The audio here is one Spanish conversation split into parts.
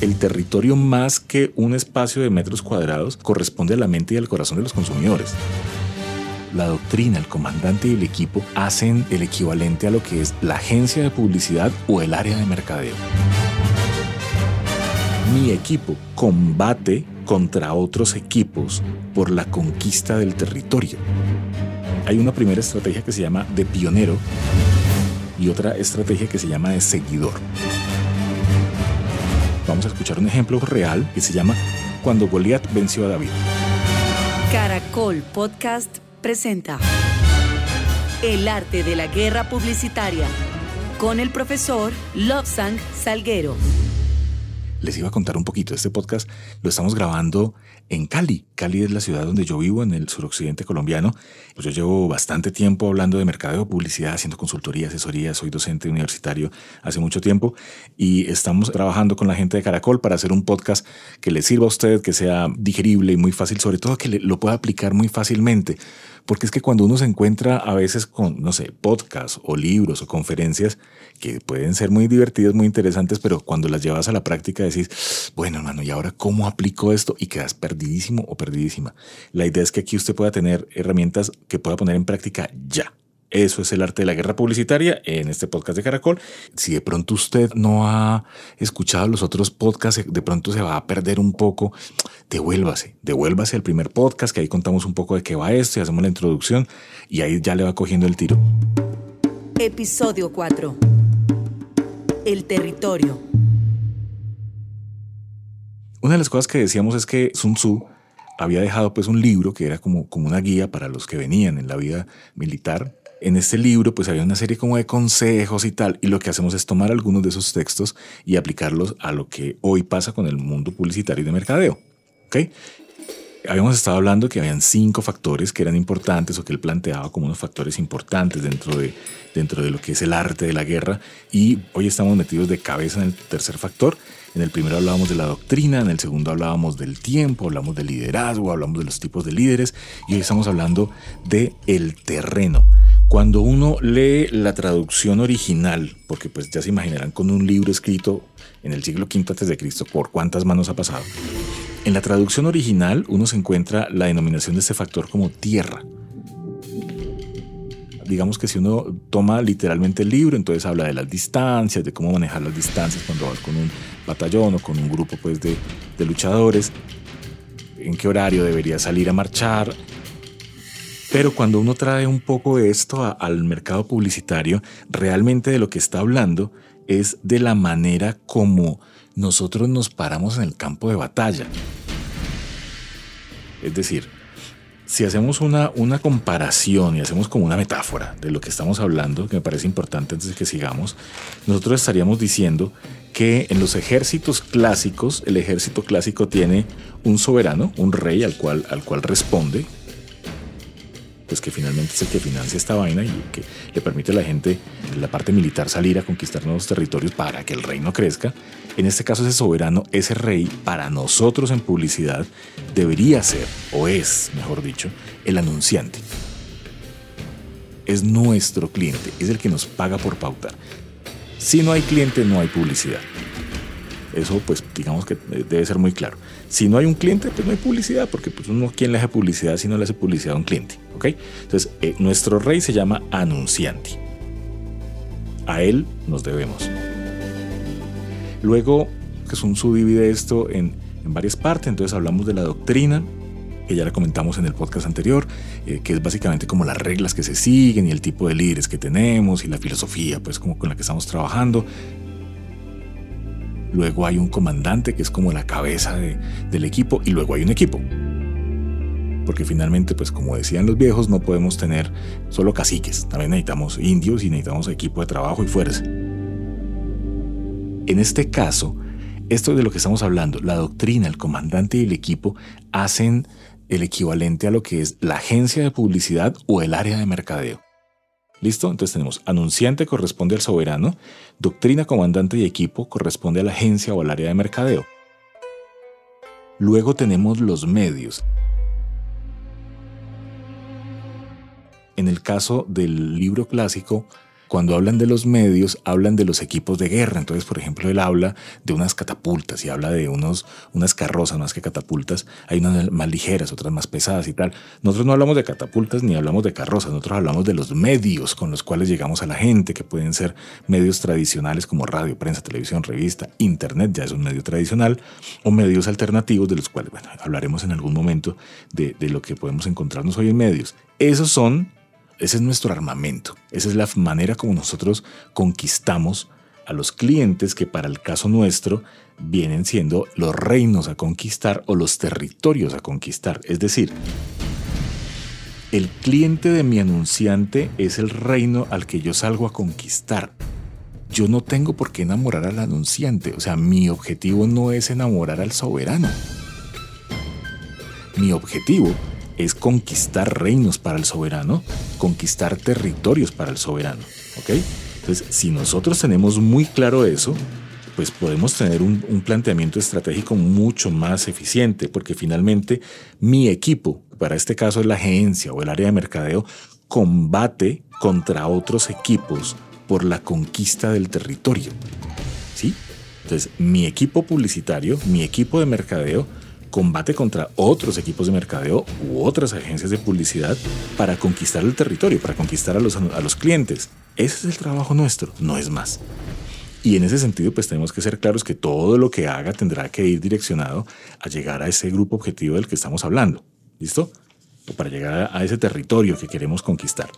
el territorio más que un espacio de metros cuadrados corresponde a la mente y al corazón de los consumidores. La doctrina, el comandante y el equipo hacen el equivalente a lo que es la agencia de publicidad o el área de mercadeo. Mi equipo combate contra otros equipos por la conquista del territorio. Hay una primera estrategia que se llama de pionero y otra estrategia que se llama de seguidor. Vamos a escuchar un ejemplo real que se llama Cuando Goliat venció a David. Caracol Podcast presenta El arte de la guerra publicitaria con el profesor Lobsang Salguero les iba a contar un poquito. Este podcast lo estamos grabando en Cali. Cali es la ciudad donde yo vivo, en el suroccidente colombiano. Pues yo llevo bastante tiempo hablando de mercadeo, publicidad, haciendo consultoría, asesoría. Soy docente universitario hace mucho tiempo y estamos trabajando con la gente de Caracol para hacer un podcast que le sirva a usted, que sea digerible y muy fácil, sobre todo que lo pueda aplicar muy fácilmente porque es que cuando uno se encuentra a veces con, no sé, podcasts o libros o conferencias que pueden ser muy divertidas, muy interesantes, pero cuando las llevas a la práctica decís, bueno, hermano, ¿y ahora cómo aplico esto? Y quedas perdidísimo o perdidísima. La idea es que aquí usted pueda tener herramientas que pueda poner en práctica ya. Eso es el arte de la guerra publicitaria en este podcast de Caracol. Si de pronto usted no ha escuchado los otros podcasts, de pronto se va a perder un poco, devuélvase, devuélvase al primer podcast, que ahí contamos un poco de qué va esto y hacemos la introducción y ahí ya le va cogiendo el tiro. Episodio 4. El territorio. Una de las cosas que decíamos es que Sun Tzu había dejado pues un libro que era como, como una guía para los que venían en la vida militar en este libro pues había una serie como de consejos y tal, y lo que hacemos es tomar algunos de esos textos y aplicarlos a lo que hoy pasa con el mundo publicitario y de mercadeo. ¿ok? Habíamos estado hablando que habían cinco factores que eran importantes o que él planteaba como unos factores importantes dentro de, dentro de lo que es el arte de la guerra y hoy estamos metidos de cabeza en el tercer factor. En el primero hablábamos de la doctrina, en el segundo hablábamos del tiempo, hablamos del liderazgo, hablamos de los tipos de líderes y hoy estamos hablando de el terreno. Cuando uno lee la traducción original, porque pues ya se imaginarán con un libro escrito en el siglo V Cristo, por cuántas manos ha pasado. En la traducción original uno se encuentra la denominación de este factor como tierra. Digamos que si uno toma literalmente el libro, entonces habla de las distancias, de cómo manejar las distancias cuando vas con un batallón o con un grupo pues, de, de luchadores, en qué horario debería salir a marchar, pero cuando uno trae un poco esto al mercado publicitario, realmente de lo que está hablando es de la manera como nosotros nos paramos en el campo de batalla. Es decir, si hacemos una, una comparación y hacemos como una metáfora de lo que estamos hablando, que me parece importante antes de que sigamos, nosotros estaríamos diciendo que en los ejércitos clásicos, el ejército clásico tiene un soberano, un rey al cual, al cual responde, pues que finalmente es el que financia esta vaina y que le permite a la gente la parte militar salir a conquistar nuevos territorios para que el reino crezca. En este caso ese soberano, ese rey, para nosotros en publicidad, debería ser, o es, mejor dicho, el anunciante. Es nuestro cliente, es el que nos paga por pautar. Si no hay cliente, no hay publicidad. Eso pues digamos que debe ser muy claro. Si no hay un cliente, pues no hay publicidad, porque pues uno, ¿quién le hace publicidad si no le hace publicidad a un cliente? ¿Ok? Entonces, eh, nuestro rey se llama anunciante. A él nos debemos. Luego, que Sun Tzu divide esto en, en varias partes, entonces hablamos de la doctrina, que ya la comentamos en el podcast anterior, eh, que es básicamente como las reglas que se siguen y el tipo de líderes que tenemos y la filosofía, pues como con la que estamos trabajando. Luego hay un comandante que es como la cabeza del equipo y luego hay un equipo. Porque finalmente, pues como decían los viejos, no podemos tener solo caciques, también necesitamos indios y necesitamos equipo de trabajo y fuerza. En este caso, esto de lo que estamos hablando, la doctrina, el comandante y el equipo hacen el equivalente a lo que es la agencia de publicidad o el área de mercadeo. ¿Listo? Entonces tenemos anunciante corresponde al soberano, doctrina, comandante y equipo corresponde a la agencia o al área de mercadeo. Luego tenemos los medios. En el caso del libro clásico, Cuando hablan de los medios, hablan de los equipos de guerra. Entonces, por ejemplo, él habla de unas catapultas y habla de unos, unas carrozas más que catapultas. Hay unas más ligeras, otras más pesadas y tal. Nosotros no hablamos de catapultas ni hablamos de carrozas. Nosotros hablamos de los medios con los cuales llegamos a la gente, que pueden ser medios tradicionales como radio, prensa, televisión, revista, internet, ya es un medio tradicional, o medios alternativos de los cuales, bueno, hablaremos en algún momento de, de lo que podemos encontrarnos hoy en medios. Esos son ese es nuestro armamento. Esa es la manera como nosotros conquistamos a los clientes que para el caso nuestro vienen siendo los reinos a conquistar o los territorios a conquistar. Es decir, el cliente de mi anunciante es el reino al que yo salgo a conquistar. Yo no tengo por qué enamorar al anunciante. O sea, mi objetivo no es enamorar al soberano. Mi objetivo es conquistar reinos para el soberano, conquistar territorios para el soberano. ¿ok? Entonces, si nosotros tenemos muy claro eso, pues podemos tener un, planteamiento estratégico mucho más eficiente, porque finalmente mi equipo, para este caso es la agencia o el área de mercadeo, combate contra otros equipos por la conquista del territorio. ¿Sí? Entonces, mi equipo publicitario, mi equipo de mercadeo, combate contra otros equipos de mercadeo u otras agencias de publicidad para conquistar el territorio, para conquistar a los, a los clientes. Ese es el trabajo nuestro, no es más. Y en ese sentido, pues tenemos que ser claros que todo lo que haga tendrá que ir direccionado a llegar a ese grupo objetivo del que estamos hablando. ¿Listo? O para llegar a ese territorio que queremos conquistar.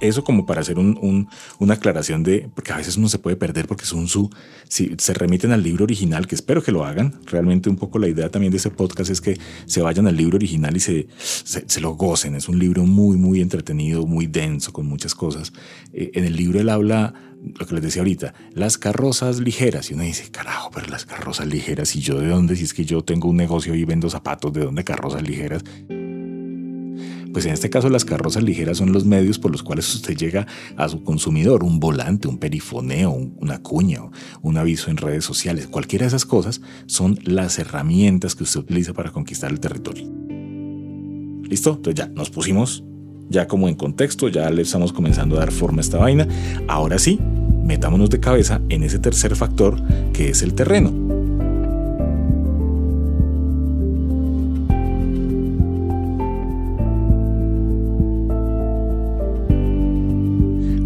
Eso como para hacer un, una aclaración de, porque a veces uno se puede perder porque son su, si se remiten al libro original, que espero que lo hagan, realmente un poco la idea también de este podcast es que se vayan al libro original y se, se, lo gocen. Es un libro muy, muy entretenido, muy denso, con muchas cosas. Eh, en el libro él habla lo que les decía ahorita, las carrozas ligeras. Y uno dice, carajo, pero las carrozas ligeras, ¿y yo de dónde? Si es que yo tengo un negocio y vendo zapatos, ¿de dónde carrozas ligeras? Pues en este caso las carrozas ligeras son los medios por los cuales usted llega a su consumidor, un volante, un perifoneo, una cuña, un aviso en redes sociales, cualquiera de esas cosas son las herramientas que usted utiliza para conquistar el territorio. ¿Listo? Entonces ya nos pusimos ya como en contexto, ya le estamos comenzando a dar forma a esta vaina. Ahora sí, metámonos de cabeza en ese tercer factor que es el terreno.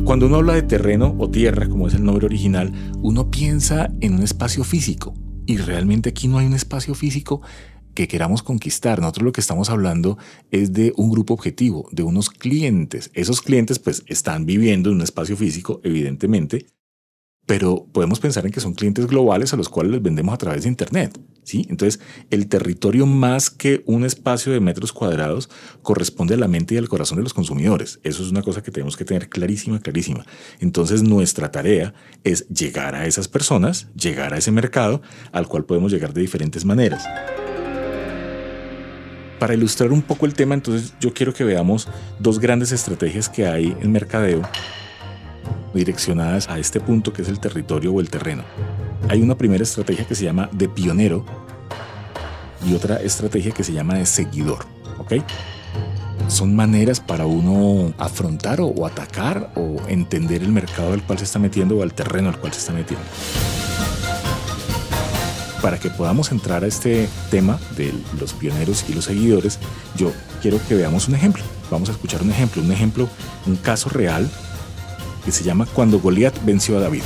Cuando uno habla de terreno o tierra, como es el nombre original, uno piensa en un espacio físico. Y realmente aquí no hay un espacio físico que queramos conquistar. Nosotros lo que estamos hablando es de un grupo objetivo, de unos clientes. Esos clientes pues están viviendo en un espacio físico, evidentemente, pero podemos pensar en que son clientes globales a los cuales les vendemos a través de Internet. ¿sí? Entonces, el territorio más que un espacio de metros cuadrados corresponde a la mente y al corazón de los consumidores. Eso es una cosa que tenemos que tener clarísima, clarísima. Entonces, nuestra tarea es llegar a esas personas, llegar a ese mercado al cual podemos llegar de diferentes maneras. Para ilustrar un poco el tema, entonces yo quiero que veamos dos grandes estrategias que hay en mercadeo direccionadas a este punto que es el territorio o el terreno. Hay una primera estrategia que se llama de pionero y otra estrategia que se llama de seguidor. ¿ok? Son maneras para uno afrontar o, atacar o entender el mercado al cual se está metiendo o al terreno al cual se está metiendo. Para que podamos entrar a este tema de los pioneros y los seguidores, yo quiero que veamos un ejemplo. Vamos a escuchar un ejemplo, un ejemplo, un caso real que se llama Cuando Goliat venció a David.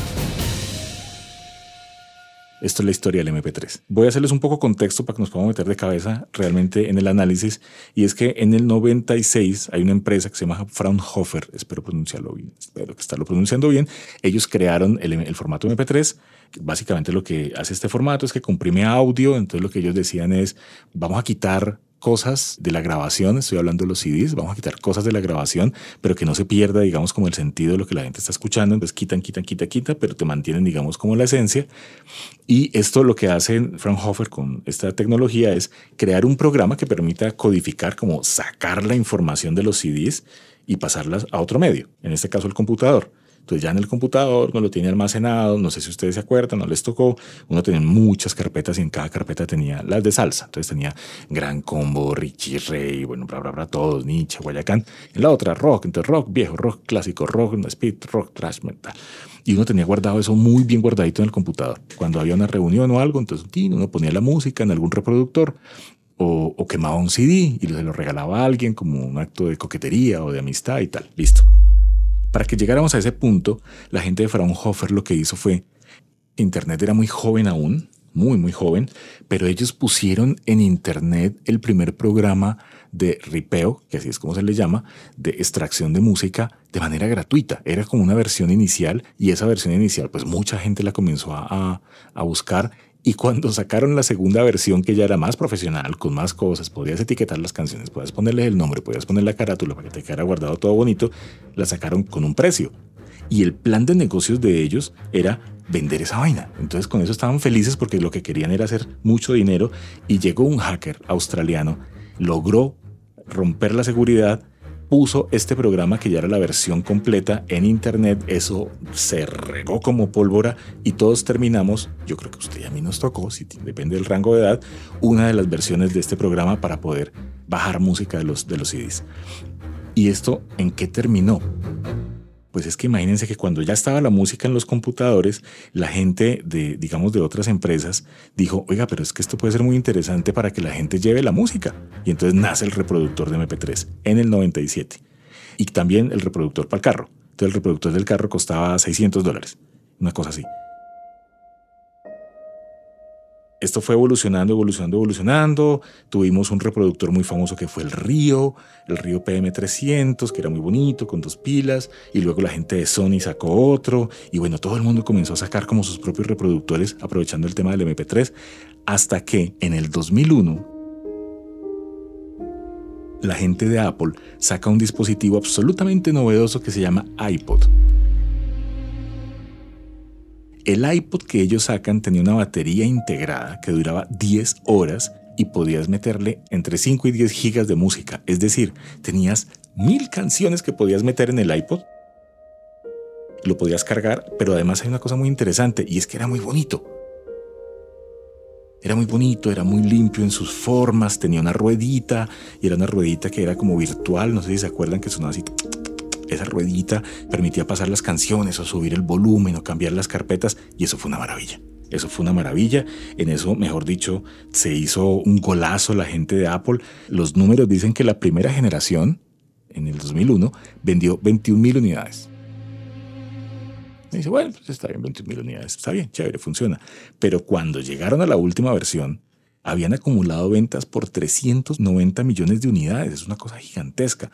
Esto es la historia del MP3. Voy a hacerles un poco contexto para que nos podamos meter de cabeza realmente en el análisis. Y es que en el 96 hay una empresa que se llama Fraunhofer, espero pronunciarlo bien, espero que estarlo pronunciando bien. Ellos crearon el, el formato MP3. Básicamente lo que hace este formato es que comprime audio. Entonces lo que ellos decían es, vamos a quitar cosas de la grabación, estoy hablando de los CDs, vamos a quitar cosas de la grabación, pero que no se pierda, digamos, como el sentido de lo que la gente está escuchando, entonces quitan, quitan, quitan, quitan, pero te mantienen, digamos, como la esencia. Y esto lo que hace Fraunhofer con esta tecnología es crear un programa que permita codificar, como sacar la información de los CDs y pasarlas a otro medio, en este caso el computador. Entonces ya en el computador uno lo tiene almacenado, no sé si ustedes se acuerdan, no les tocó, uno tenía muchas carpetas y en cada carpeta tenía las de salsa. Entonces tenía Gran Combo, Richie Ray, bueno, bla, bla, bla, todos, Nietzsche, Guayacán. En la otra rock, entonces rock viejo, rock clásico, rock, speed, rock, trash metal. Y uno tenía guardado eso muy bien guardadito en el computador. Cuando había una reunión o algo, entonces uno ponía la música en algún reproductor o, quemaba un CD y se lo regalaba a alguien como un acto de coquetería o de amistad y tal. Listo. Para que llegáramos a ese punto, la gente de Fraunhofer lo que hizo fue, Internet era muy joven aún, muy, muy joven, pero ellos pusieron en Internet el primer programa de ripeo, que así es como se le llama, de extracción de música de manera gratuita. Era como una versión inicial y esa versión inicial, pues mucha gente la comenzó a, a buscar y cuando sacaron la segunda versión, que ya era más profesional, con más cosas, podías etiquetar las canciones, podías ponerle el nombre, podías poner la carátula para que te quedara guardado todo bonito, la sacaron con un precio. Y el plan de negocios de ellos era vender esa vaina. Entonces con eso estaban felices porque lo que querían era hacer mucho dinero y llegó un hacker australiano, logró romper la seguridad puso este programa que ya era la versión completa en internet, eso se regó como pólvora y todos terminamos, yo creo que usted y a mí nos tocó, si depende del rango de edad, una de las versiones de este programa para poder bajar música de los, de los CDs. ¿Y esto en qué terminó? Pues es que imagínense que cuando ya estaba la música en los computadores, la gente de, digamos, de otras empresas dijo, oiga, pero es que esto puede ser muy interesante para que la gente lleve la música. Y entonces nace el reproductor de MP3 en el 97. Y también el reproductor para el carro. Entonces el reproductor del carro costaba 600 dólares. Una cosa así. Esto fue evolucionando, evolucionando, evolucionando. Tuvimos un reproductor muy famoso que fue el Río, el Río PM300, que era muy bonito, con dos pilas. Y luego la gente de Sony sacó otro. Y bueno, todo el mundo comenzó a sacar como sus propios reproductores, aprovechando el tema del MP3, hasta que en el 2001 la gente de Apple saca un dispositivo absolutamente novedoso que se llama iPod. El iPod que ellos sacan tenía una batería integrada que duraba 10 horas y podías meterle entre 5 y 10 gigas de música. Es decir, tenías mil canciones que podías meter en el iPod. Lo podías cargar, pero además hay una cosa muy interesante y es que era muy bonito. Era muy bonito, era muy limpio en sus formas, tenía una ruedita y era una ruedita que era como virtual, no sé si se acuerdan que sonaba así esa ruedita permitía pasar las canciones o subir el volumen o cambiar las carpetas y eso fue una maravilla. Eso fue una maravilla. En eso, mejor dicho, se hizo un golazo la gente de Apple. Los números dicen que la primera generación, en el 2001, vendió 21 mil unidades. Y dice, bueno, pues está bien, 21 mil unidades. Está bien, chévere, funciona. Pero cuando llegaron a la última versión, habían acumulado ventas por 390 millones de unidades. Es una cosa gigantesca.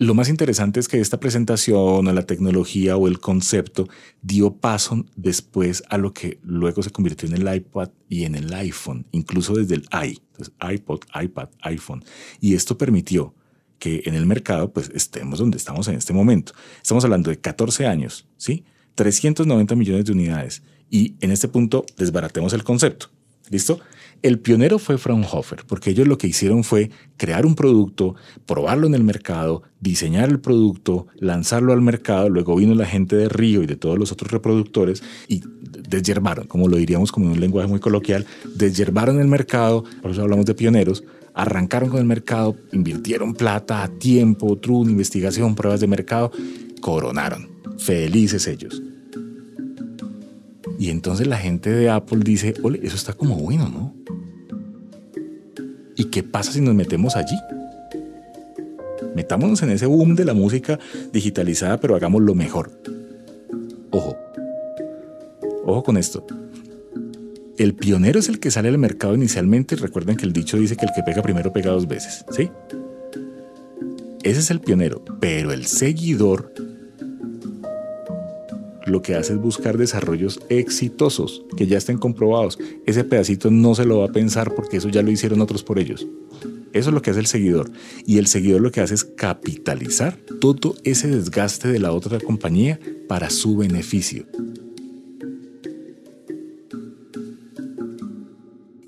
Lo más interesante es que esta presentación a la tecnología o el concepto dio paso después a lo que luego se convirtió en el iPad y en el iPhone, incluso desde el i, entonces iPod, iPad, iPhone. Y esto permitió que en el mercado pues estemos donde estamos en este momento. Estamos hablando de 14 años, ¿sí? 390 millones de unidades. Y en este punto desbaratemos el concepto. ¿Listo? El pionero fue Fraunhofer, porque ellos lo que hicieron fue crear un producto, probarlo en el mercado, diseñar el producto, lanzarlo al mercado, luego vino la gente de Río y de todos los otros reproductores y desyerbaron, como lo diríamos como en un lenguaje muy coloquial, desyerbaron el mercado, por eso hablamos de pioneros, arrancaron con el mercado, invirtieron plata, tiempo, truco, investigación, pruebas de mercado, coronaron. Felices ellos. Y entonces la gente de Apple dice, ole, eso está como bueno, ¿no? ¿Y qué pasa si nos metemos allí? Metámonos en ese boom de la música digitalizada, pero hagamos lo mejor. Ojo. Ojo con esto. El pionero es el que sale al mercado inicialmente. Recuerden que el dicho dice que el que pega primero pega dos veces, ¿sí? Ese es el pionero, pero el seguidor lo que hace es buscar desarrollos exitosos, que ya estén comprobados. Ese pedacito no se lo va a pensar porque eso ya lo hicieron otros por ellos. Eso es lo que hace el seguidor. Y el seguidor lo que hace es capitalizar todo ese desgaste de la otra compañía para su beneficio.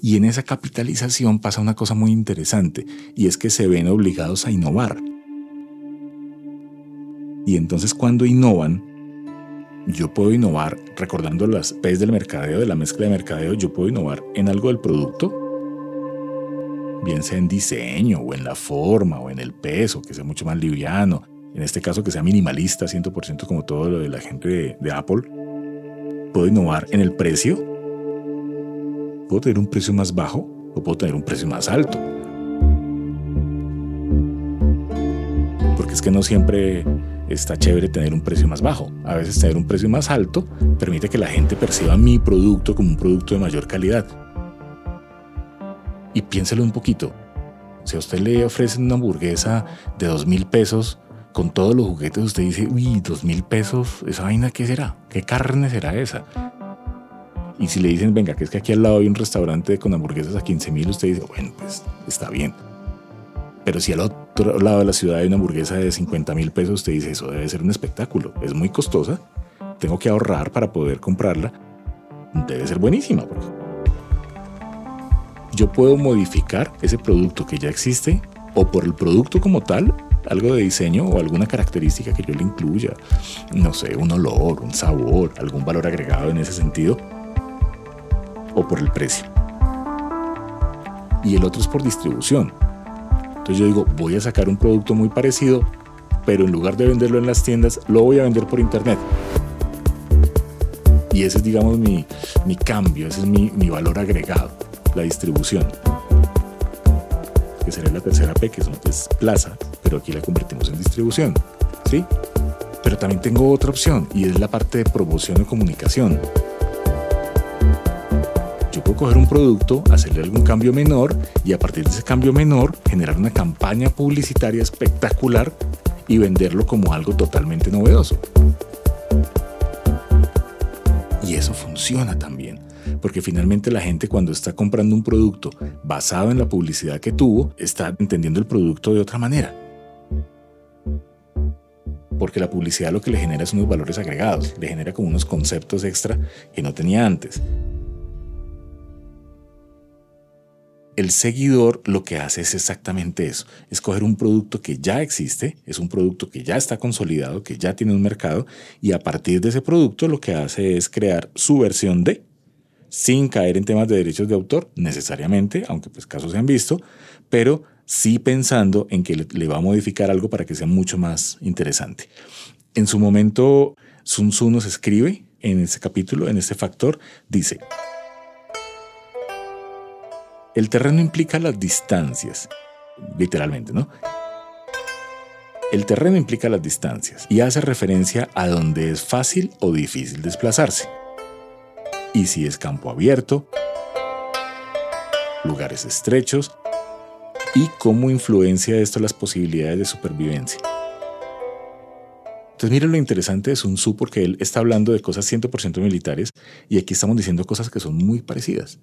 Y en esa capitalización pasa una cosa muy interesante, y es que se ven obligados a innovar. Y entonces cuando innovan, yo puedo innovar, recordando las P's del mercadeo, de la mezcla de mercadeo, yo puedo innovar en algo del producto, bien sea en diseño o en la forma o en el peso, que sea mucho más liviano, en este caso que sea minimalista 100% como todo lo de la gente de, de Apple. Puedo innovar en el precio, puedo tener un precio más bajo o puedo tener un precio más alto. Porque es que no siempre está chévere tener un precio más bajo. A veces tener un precio más alto permite que la gente perciba mi producto como un producto de mayor calidad. Y piénselo un poquito. Si a usted le ofrecen una hamburguesa de dos mil pesos con todos los juguetes, usted dice, uy, dos mil pesos, ¿esa vaina qué será? ¿Qué carne será esa? Y si le dicen, venga, que es que aquí al lado hay un restaurante con hamburguesas a 15 mil, usted dice, bueno, pues está bien. Pero si al otro lado de la ciudad hay una hamburguesa de 50 mil pesos, usted dice, eso debe ser un espectáculo. Es muy costosa, tengo que ahorrar para poder comprarla. Debe ser buenísima. Yo puedo modificar ese producto que ya existe o por el producto como tal, algo de diseño o alguna característica que yo le incluya. No sé, un olor, un sabor, algún valor agregado en ese sentido. O por el precio. Y el otro es por distribución entonces yo digo, voy a sacar un producto muy parecido, pero en lugar de venderlo en las tiendas, lo voy a vender por internet. Y ese es, digamos, mi, cambio, ese es mi, valor agregado, la distribución. Que sería la tercera P, que es plaza, pero aquí la convertimos en distribución. ¿Sí? Pero también tengo otra opción y es la parte de promoción y comunicación coger un producto, hacerle algún cambio menor y a partir de ese cambio menor generar una campaña publicitaria espectacular y venderlo como algo totalmente novedoso. Y eso funciona también, porque finalmente la gente cuando está comprando un producto basado en la publicidad que tuvo, está entendiendo el producto de otra manera. Porque la publicidad lo que le genera son unos valores agregados, le genera como unos conceptos extra que no tenía antes. El seguidor lo que hace es exactamente eso, es coger un producto que ya existe, es un producto que ya está consolidado, que ya tiene un mercado, y a partir de ese producto lo que hace es crear su versión de, sin caer en temas de derechos de autor necesariamente, aunque pues casos se han visto, pero sí pensando en que le, va a modificar algo para que sea mucho más interesante. En su momento, Sun Tzu nos escribe en ese capítulo, en este factor, dice, el terreno implica las distancias, literalmente, ¿no? El terreno implica las distancias y hace referencia a donde es fácil o difícil desplazarse. Y si es campo abierto, lugares estrechos y cómo influencia esto las posibilidades de supervivencia. Entonces miren lo interesante de Sun Tzu porque él está hablando de cosas 100% militares y aquí estamos diciendo cosas que son muy parecidas.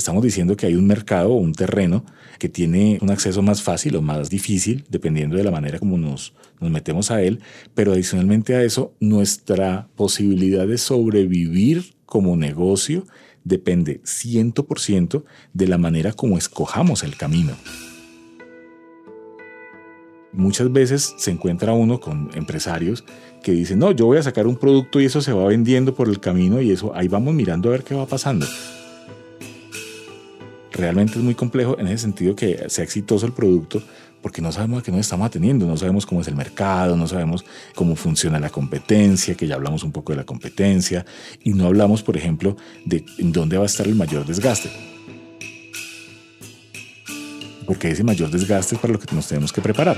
Estamos diciendo que hay un mercado o un terreno que tiene un acceso más fácil o más difícil, dependiendo de la manera como nos, nos metemos a él, pero adicionalmente a eso, nuestra posibilidad de sobrevivir como negocio depende 100% de la manera como escojamos el camino. Muchas veces se encuentra uno con empresarios que dicen, no, yo voy a sacar un producto y eso se va vendiendo por el camino y eso ahí vamos mirando a ver qué va pasando realmente es muy complejo en ese sentido que sea exitoso el producto porque no sabemos a qué nos estamos atendiendo, no sabemos cómo es el mercado, no sabemos cómo funciona la competencia, que ya hablamos un poco de la competencia, y no hablamos, por ejemplo, de en dónde va a estar el mayor desgaste. Porque ese mayor desgaste es para lo que nos tenemos que preparar.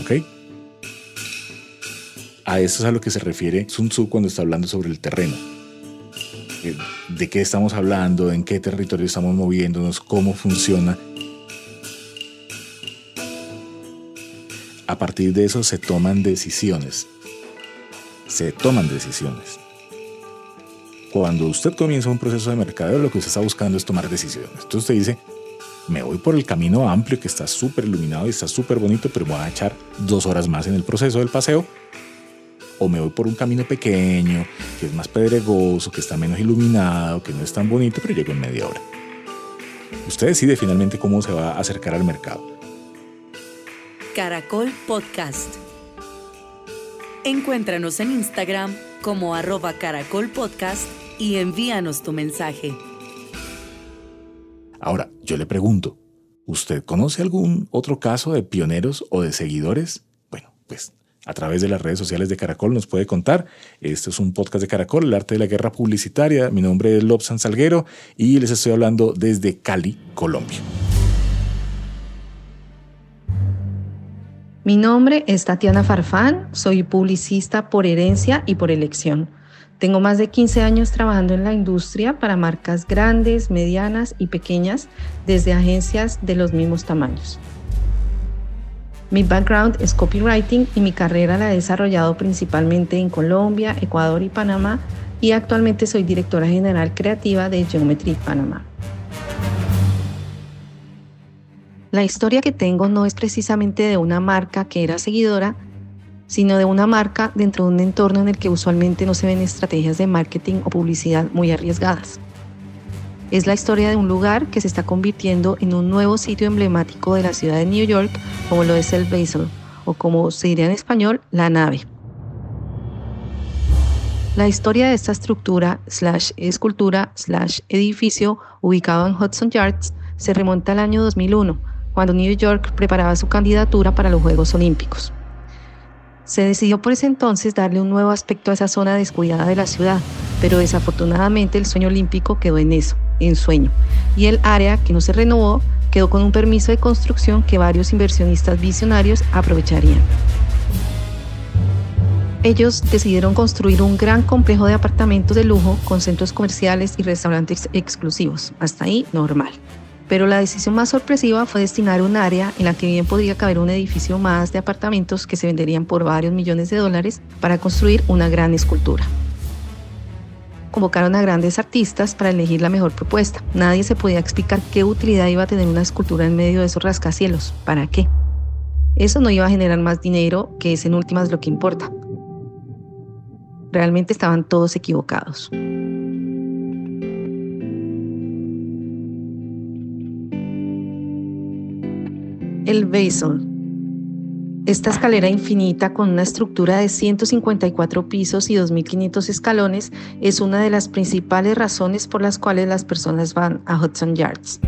¿Ok? A eso es a lo que se refiere Sun Tzu cuando está hablando sobre el terreno eh, de qué estamos hablando, en qué territorio estamos moviéndonos, cómo funciona. A partir de eso se toman decisiones. Se toman decisiones. Cuando usted comienza un proceso de mercadeo, lo que usted está buscando es tomar decisiones. Entonces usted dice, me voy por el camino amplio que está súper iluminado y está súper bonito, pero voy a echar dos horas más en el proceso del paseo o me voy por un camino pequeño, que es más pedregoso, que está menos iluminado, que no es tan bonito, pero llego en media hora. Usted decide finalmente cómo se va a acercar al mercado. Caracol Podcast. Encuéntranos en Instagram como arroba caracolpodcast y envíanos tu mensaje. Ahora, yo le pregunto, ¿usted conoce algún otro caso de pioneros o de seguidores? Bueno, pues a través de las redes sociales de Caracol nos puede contar. Este es un podcast de Caracol, el arte de la guerra publicitaria. Mi nombre es Lobsan Salguero y les estoy hablando desde Cali, Colombia. Mi nombre es Tatiana Farfán, soy publicista por herencia y por elección. Tengo más de 15 años trabajando en la industria para marcas grandes, medianas y pequeñas, desde agencias de los mismos tamaños. Mi background es copywriting y mi carrera la he desarrollado principalmente en Colombia, Ecuador y Panamá y actualmente soy directora general creativa de Geometry Panamá. La historia que tengo no es precisamente de una marca que era seguidora, sino de una marca dentro de un entorno en el que usualmente no se ven estrategias de marketing o publicidad muy arriesgadas. Es la historia de un lugar que se está convirtiendo en un nuevo sitio emblemático de la ciudad de New York, como lo es el Basel, o como se diría en español, la nave. La historia de esta estructura, slash escultura, slash edificio ubicado en Hudson Yards se remonta al año 2001, cuando New York preparaba su candidatura para los Juegos Olímpicos. Se decidió por ese entonces darle un nuevo aspecto a esa zona descuidada de la ciudad, pero desafortunadamente el sueño olímpico quedó en eso, en sueño, y el área que no se renovó quedó con un permiso de construcción que varios inversionistas visionarios aprovecharían. Ellos decidieron construir un gran complejo de apartamentos de lujo con centros comerciales y restaurantes exclusivos. Hasta ahí, normal pero la decisión más sorpresiva fue destinar un área en la que bien podría caber un edificio más de apartamentos que se venderían por varios millones de dólares para construir una gran escultura. Convocaron a grandes artistas para elegir la mejor propuesta. Nadie se podía explicar qué utilidad iba a tener una escultura en medio de esos rascacielos. ¿Para qué? Eso no iba a generar más dinero, que es en últimas lo que importa. Realmente estaban todos equivocados. El Basel. Esta escalera infinita con una estructura de 154 pisos y 2.500 escalones es una de las principales razones por las cuales las personas van a Hudson Yards.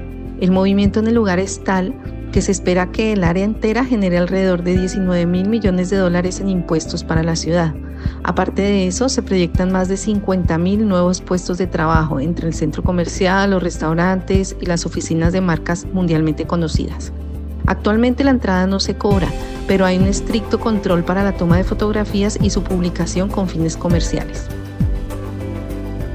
El movimiento en el lugar es tal que se espera que el área entera genere alrededor de 19 mil millones de dólares en impuestos para la ciudad. Aparte de eso, se proyectan más de 50 mil nuevos puestos de trabajo entre el centro comercial, los restaurantes y las oficinas de marcas mundialmente conocidas. Actualmente la entrada no se cobra, pero hay un estricto control para la toma de fotografías y su publicación con fines comerciales.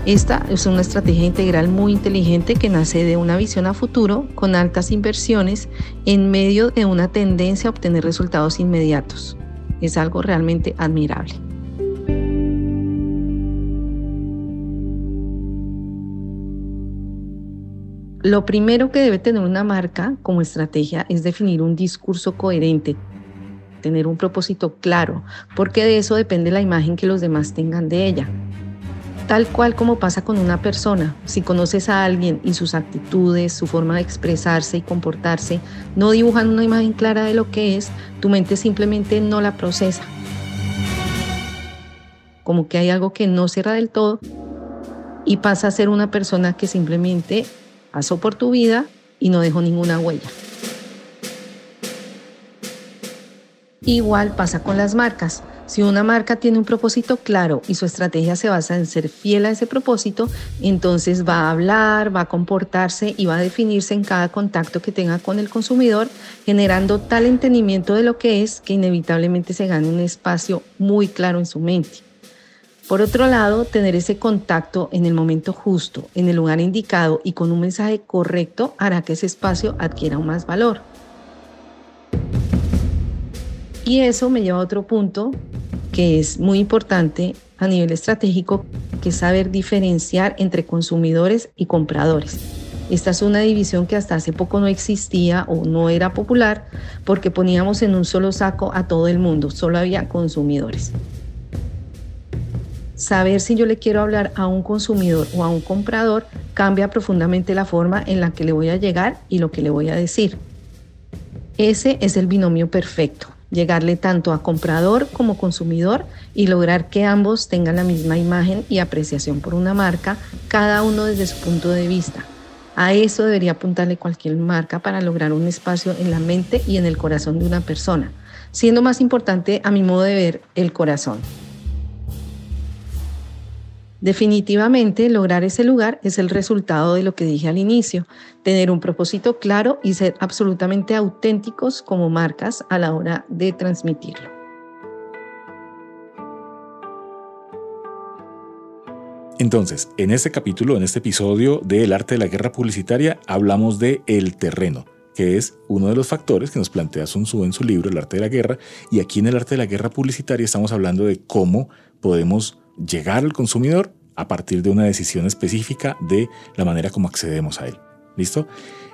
Esta es una estrategia integral muy inteligente que nace de una visión a futuro con altas inversiones en medio de una tendencia a obtener resultados inmediatos. Es algo realmente admirable. Lo primero que debe tener una marca como estrategia es definir un discurso coherente, tener un propósito claro, porque de eso depende la imagen que los demás tengan de ella. Tal cual como pasa con una persona, si conoces a alguien y sus actitudes, su forma de expresarse y comportarse no dibujan una imagen clara de lo que es, tu mente simplemente no la procesa. Como que hay algo que no cierra del todo y pasa a ser una persona que simplemente pasó por tu vida y no dejó ninguna huella. Igual pasa con las marcas. Si una marca tiene un propósito claro y su estrategia se basa en ser fiel a ese propósito, entonces va a hablar, va a comportarse y va a definirse en cada contacto que tenga con el consumidor, generando tal entendimiento de lo que es que inevitablemente se gane un espacio muy claro en su mente. Por otro lado, tener ese contacto en el momento justo, en el lugar indicado y con un mensaje correcto hará que ese espacio adquiera más valor. Y eso me lleva a otro punto que es muy importante a nivel estratégico, que saber diferenciar entre consumidores y compradores. Esta es una división que hasta hace poco no existía o no era popular porque poníamos en un solo saco a todo el mundo, solo había consumidores. Saber si yo le quiero hablar a un consumidor o a un comprador cambia profundamente la forma en la que le voy a llegar y lo que le voy a decir. Ese es el binomio perfecto. llegarle tanto a comprador como consumidor y lograr que ambos tengan la misma imagen y apreciación por una marca, cada uno desde su punto de vista. A eso debería apuntarle cualquier marca para lograr un espacio en la mente y en el corazón de una persona, siendo más importante a mi modo de ver el corazón. Definitivamente, lograr ese lugar es el resultado de lo que dije al inicio, tener un propósito claro y ser absolutamente auténticos como marcas a la hora de transmitirlo. Entonces, en este capítulo, en este episodio del arte de la guerra publicitaria, hablamos de el terreno, que es uno de los factores que nos plantea Sun Tzu en su libro El arte de la guerra, y aquí en el arte de la guerra publicitaria estamos hablando de cómo podemos llegar al consumidor a partir de una decisión específica de la manera como accedemos a él. ¿Listo?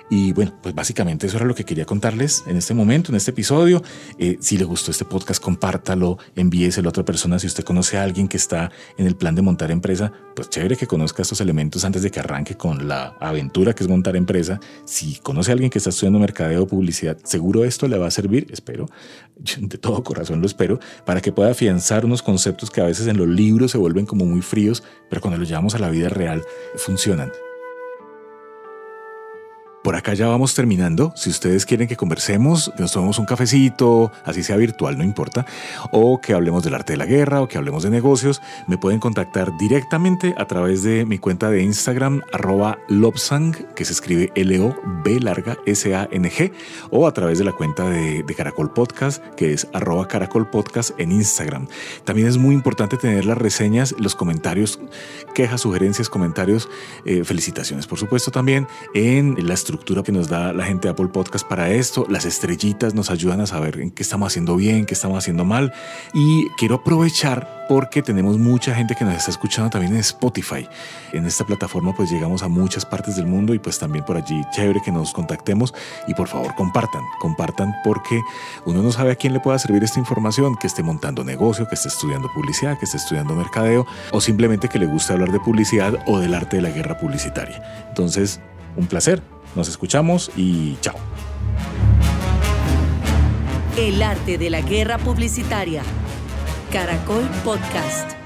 Y bueno, pues básicamente eso era lo que quería contarles en este momento, en este episodio. Eh, si le gustó este podcast, compártalo, envíeselo a otra persona. Si usted conoce a alguien que está en el plan de montar empresa, pues chévere que conozca estos elementos antes de que arranque con la aventura que es montar empresa. Si conoce a alguien que está estudiando mercadeo o publicidad, seguro esto le va a servir, espero, de todo corazón lo espero, para que pueda afianzar unos conceptos que a veces en los libros se vuelven como muy fríos, pero cuando los llevamos a la vida real funcionan. Por acá ya vamos terminando. Si ustedes quieren que conversemos, nos tomemos un cafecito, así sea virtual, no importa, o que hablemos del arte de la guerra o que hablemos de negocios, me pueden contactar directamente a través de mi cuenta de Instagram, arroba Lobsang, que se escribe L-O-B larga S-A-N-G, o a través de la cuenta de, Caracol Podcast, que es arroba Caracol Podcast en Instagram. También es muy importante tener las reseñas, los comentarios, quejas, sugerencias, comentarios, eh, felicitaciones, por supuesto, también en la estructura que nos da la gente de Apple Podcast para esto. Las estrellitas nos ayudan a saber en qué estamos haciendo bien, qué estamos haciendo mal. Y quiero aprovechar porque tenemos mucha gente que nos está escuchando también en Spotify. En esta plataforma pues llegamos a muchas partes del mundo y pues también por allí chévere que nos contactemos y por favor compartan, compartan porque uno no sabe a quién le pueda servir esta información, que esté montando negocio, que esté estudiando publicidad, que esté estudiando mercadeo o simplemente que le guste hablar de publicidad o del arte de la guerra publicitaria. Entonces, un placer nos escuchamos y chao. El arte de la guerra publicitaria. Caracol Podcast.